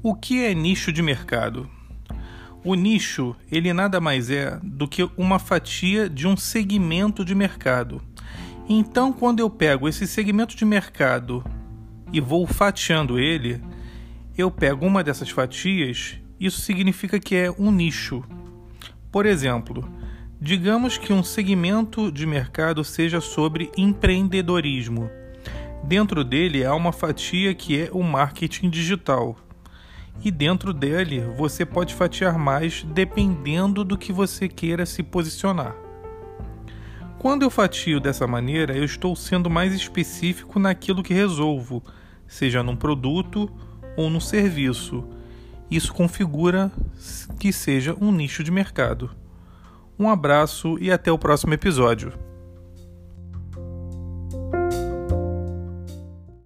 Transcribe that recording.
O que é nicho de mercado? O nicho, ele nada mais é do que uma fatia de um segmento de mercado. Então, quando eu pego esse segmento de mercado e vou fatiando ele, eu pego uma dessas fatias, isso significa que é um nicho. Por exemplo, digamos que um segmento de mercado seja sobre empreendedorismo. Dentro dele há uma fatia que é o marketing digital e dentro dele você pode fatiar mais dependendo do que você queira se posicionar. Quando eu fatio dessa maneira, eu estou sendo mais específico naquilo que resolvo, seja num produto ou num serviço. Isso configura que seja um nicho de mercado. Um abraço e até o próximo episódio.